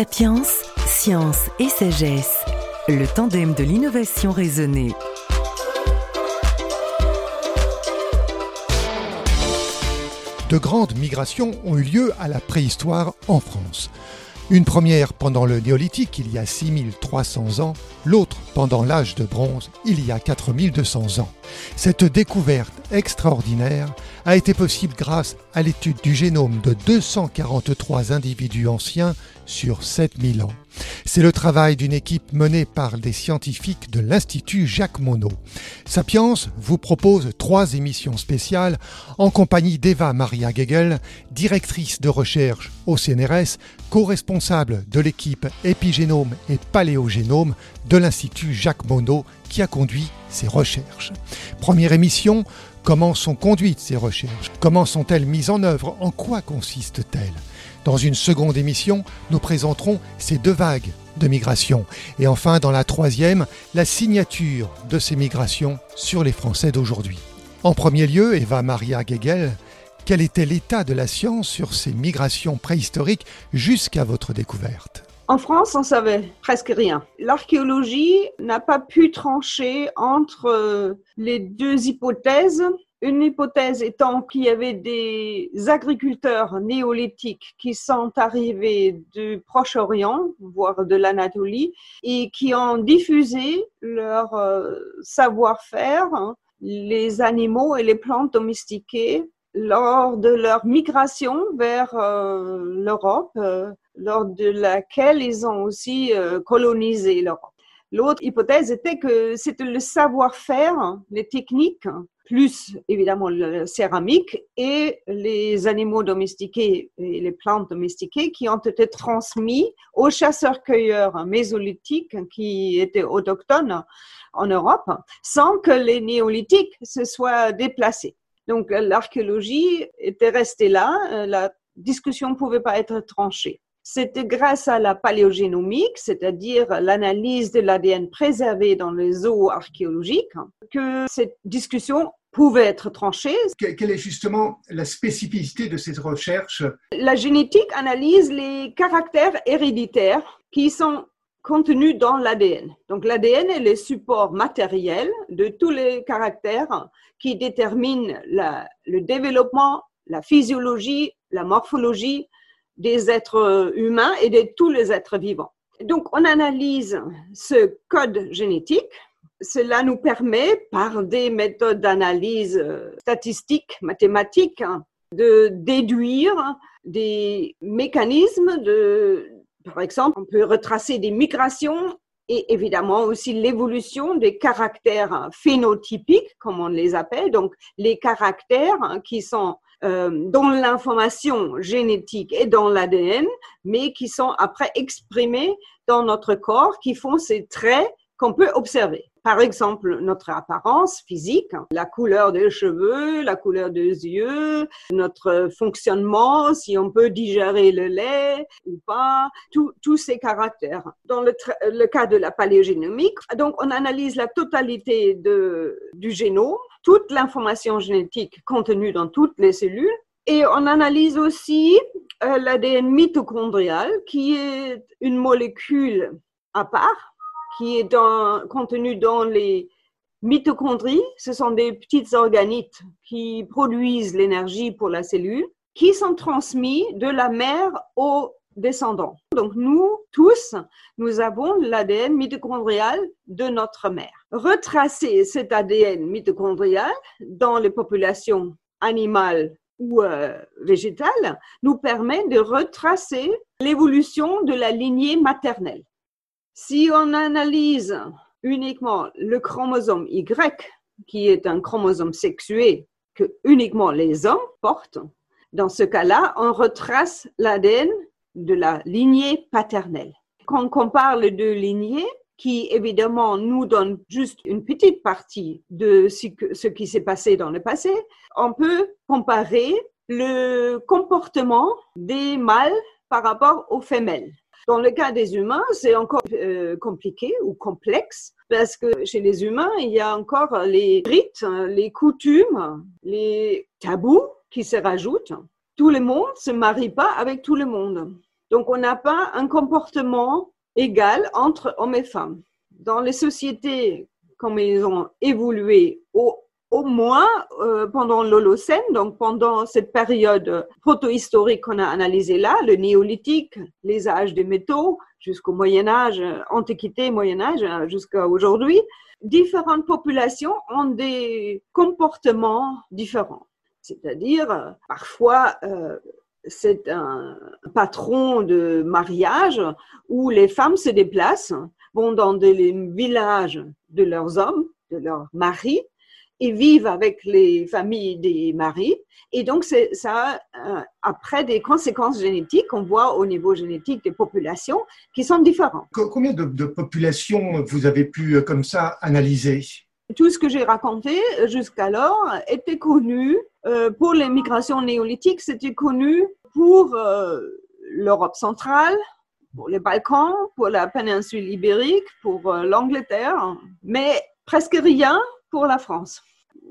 Sapiens, science et sagesse, le tandem de l'innovation raisonnée. De grandes migrations ont eu lieu à la préhistoire en France. Une première pendant le néolithique il y a 6300 ans, l'autre pendant l'âge de bronze il y a 4200 ans. Cette découverte extraordinaire a été possible grâce à l'étude du génome de 243 individus anciens sur 7000 ans. C'est le travail d'une équipe menée par des scientifiques de l'Institut Jacques Monod. Sapiens vous propose trois émissions spéciales en compagnie d'Eva Maria Gegel, directrice de recherche au CNRS, co-responsable de l'équipe épigénome et paléogénome de l'Institut Jacques Monod qui a conduit ces recherches. Première émission, comment sont conduites ces recherches? Comment sont-elles mises en œuvre? En quoi consistent-elles? Dans une seconde émission, nous présenterons ces deux vagues de migration. Et enfin, dans la troisième, la signature de ces migrations sur les Français d'aujourd'hui. En premier lieu, Eva Maria Gegel, quel était l'état de la science sur ces migrations préhistoriques jusqu'à votre découverte? En France, on savait presque rien. L'archéologie n'a pas pu trancher entre euh, les deux hypothèses une hypothèse étant qu'il y avait des agriculteurs néolithiques qui sont arrivés du Proche-Orient, voire de l'Anatolie, et qui ont diffusé leur euh, savoir-faire, hein, les animaux et les plantes domestiquées, lors de leur migration vers euh, l'Europe, lors de laquelle ils ont aussi colonisé l'Europe. L'autre hypothèse était que c'était le savoir-faire, les techniques, plus évidemment la céramique et les animaux domestiqués et les plantes domestiquées qui ont été transmis aux chasseurs-cueilleurs mésolithiques qui étaient autochtones en Europe sans que les néolithiques se soient déplacés. Donc l'archéologie était restée là, la discussion ne pouvait pas être tranchée. C'était grâce à la paléogénomique, c'est-à-dire l'analyse de l'ADN préservé dans les eaux archéologiques, que cette discussion pouvait être tranchée. Quelle est justement la spécificité de cette recherche La génétique analyse les caractères héréditaires qui sont contenus dans l'ADN. Donc l'ADN est le support matériel de tous les caractères qui déterminent le développement, la physiologie, la morphologie des êtres humains et de tous les êtres vivants. Donc on analyse ce code génétique cela nous permet, par des méthodes d'analyse euh, statistique, mathématiques, hein, de déduire des mécanismes par exemple, on peut retracer des migrations et évidemment aussi l'évolution des caractères phénotypiques, comme on les appelle, donc les caractères hein, qui sont euh, dans l'information génétique et dans l'ADN, mais qui sont après exprimés dans notre corps, qui font ces traits qu'on peut observer. Par exemple, notre apparence physique, la couleur des cheveux, la couleur des yeux, notre fonctionnement, si on peut digérer le lait ou pas, tous ces caractères. Dans le, cas de la paléogénomique, donc on analyse la totalité du génome, toute l'information génétique contenue dans toutes les cellules, et on analyse aussi euh, l'ADN mitochondrial, qui est une molécule à part qui est contenu dans les mitochondries. Ce sont des petites organites qui produisent l'énergie pour la cellule, qui sont transmis de la mère aux descendants. Donc nous tous, nous avons l'ADN mitochondrial de notre mère. Retracer cet ADN mitochondrial dans les populations animales ou euh, végétales nous permet de retracer l'évolution de la lignée maternelle. Si on analyse uniquement le chromosome Y, qui est un chromosome sexué que uniquement les hommes portent, dans ce cas-là, on retrace l'ADN de la lignée paternelle. Quand on compare les deux lignées, qui évidemment nous donne juste une petite partie de ce qui s'est passé dans le passé, on peut comparer le comportement des mâles par rapport aux femelles. Dans le cas des humains, c'est encore euh, compliqué ou complexe parce que chez les humains, il y a encore les rites, les coutumes, les tabous qui se rajoutent. Tout le monde se marie pas avec tout le monde. Donc, on n'a pas un comportement égal entre hommes et femmes. Dans les sociétés, comme ils ont évolué au, au moins euh, pendant l'Holocène, donc pendant cette période protohistorique qu'on a analysée là, le néolithique, les âges des métaux, jusqu'au Moyen Âge, Antiquité, Moyen Âge, jusqu'à aujourd'hui, différentes populations ont des comportements différents. C'est-à-dire, parfois, euh, c'est un patron de mariage où les femmes se déplacent, vont dans des villages de leurs hommes, de leurs maris, et vivent avec les familles des maris. Et donc, ça a euh, après des conséquences génétiques qu'on voit au niveau génétique des populations qui sont différentes. Combien de, populations vous avez pu euh, comme ça analyser? Tout ce que j'ai raconté jusqu'alors était connu euh, pour les migrations néolithiques, c'était connu pour l'Europe centrale, pour les Balkans, pour la péninsule ibérique, pour l'Angleterre, mais presque rien pour la France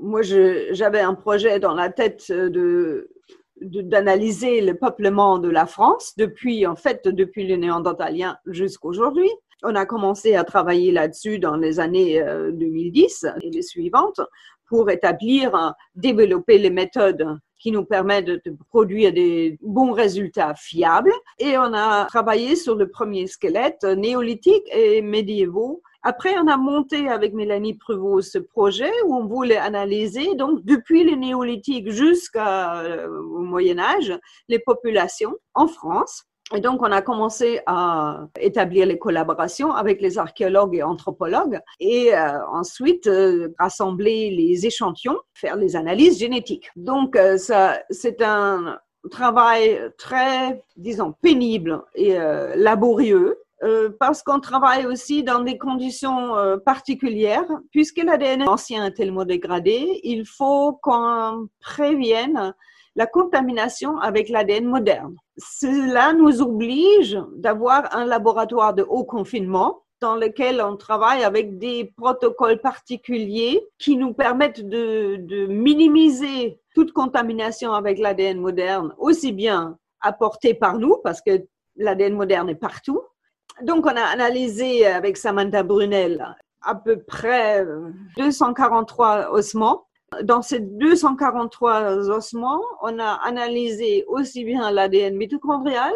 moi, j'avais un projet dans la tête de d'analyser le peuplement de la France depuis, en fait, depuis les Néandertaliens jusqu'aujourd'hui. On a commencé à travailler là-dessus dans les années 2010 euh, et les suivantes pour établir, développer les méthodes qui nous permettent de produire des bons résultats fiables. Et on a travaillé sur le premier squelette néolithique et médiévaux après, on a monté avec Mélanie Prevot ce projet où on voulait analyser, donc, depuis le néolithique jusqu'au euh, Moyen Âge, les populations en France. Et donc, on a commencé à établir les collaborations avec les archéologues et anthropologues et euh, ensuite euh, rassembler les échantillons, faire les analyses génétiques. Donc, ça, c'est un travail très, disons, pénible et laborieux euh, parce qu'on travaille aussi dans des conditions euh, particulières. Puisque l'ADN ancien est tellement dégradé, il faut qu'on prévienne la contamination avec l'ADN moderne. Cela nous oblige d'avoir un laboratoire de haut confinement dans lequel on travaille avec des protocoles particuliers qui nous permettent de, de minimiser toute contamination avec l'ADN moderne, aussi bien apportée par nous, parce que l'ADN moderne est partout, donc, on a analysé avec Samantha Brunel à peu près 243 ossements. Dans ces 243 ossements, on a analysé aussi bien l'ADN mitochondrial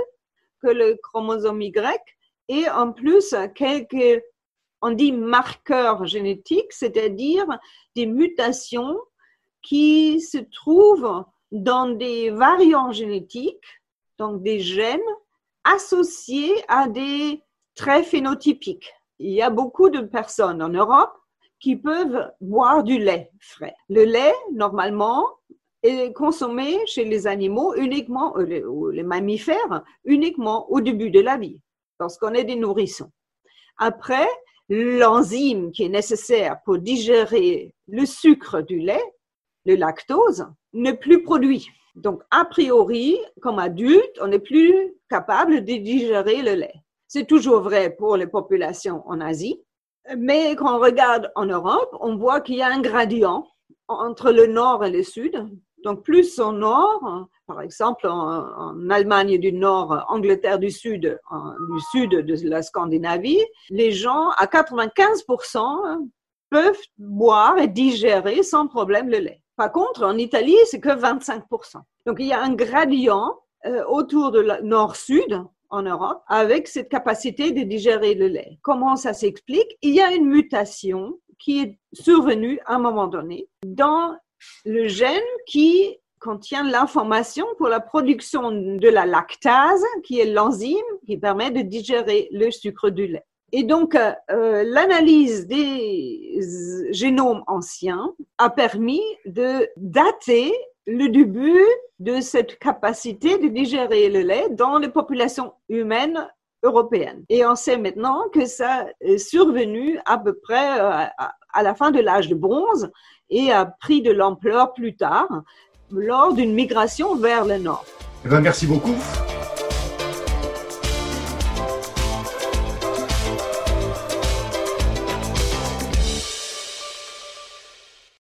que le chromosome Y et en plus quelques, on dit marqueurs génétiques, c'est-à-dire des mutations qui se trouvent dans des variants génétiques, donc des gènes associés à des très phénotypique. Il y a beaucoup de personnes en Europe qui peuvent boire du lait frais. Le lait, normalement, est consommé chez les animaux uniquement, euh, ou les mammifères, uniquement au début de la vie, lorsqu'on est des nourrissons. Après, l'enzyme qui est nécessaire pour digérer le sucre du lait, le lactose, n'est plus produit. Donc, a priori, comme adulte, on n'est plus capable de digérer le lait. C'est toujours vrai pour les populations en Asie. Mais quand on regarde en Europe, on voit qu'il y a un gradient entre le nord et le sud. Donc, plus au nord, par exemple en, Allemagne du Nord, Angleterre du Sud, du sud de la Scandinavie, les gens à 95% peuvent boire et digérer sans problème le lait. Par contre, en Italie, c'est que 25%. Donc, il y a un gradient euh, autour de nord-sud en Europe avec cette capacité de digérer le lait. Comment ça s'explique? Il y a une mutation qui est survenue à un moment donné dans le gène qui contient l'information pour la production de la lactase, qui est l'enzyme qui permet de digérer le sucre du lait. Et donc, euh, l'analyse des génomes anciens a permis de dater le début de cette capacité de digérer le lait dans les populations humaines européennes. Et on sait maintenant que ça est survenu à peu près euh, à la fin de l'âge de bronze et a pris de l'ampleur plus tard lors d'une migration vers le nord. Eh ben, merci beaucoup.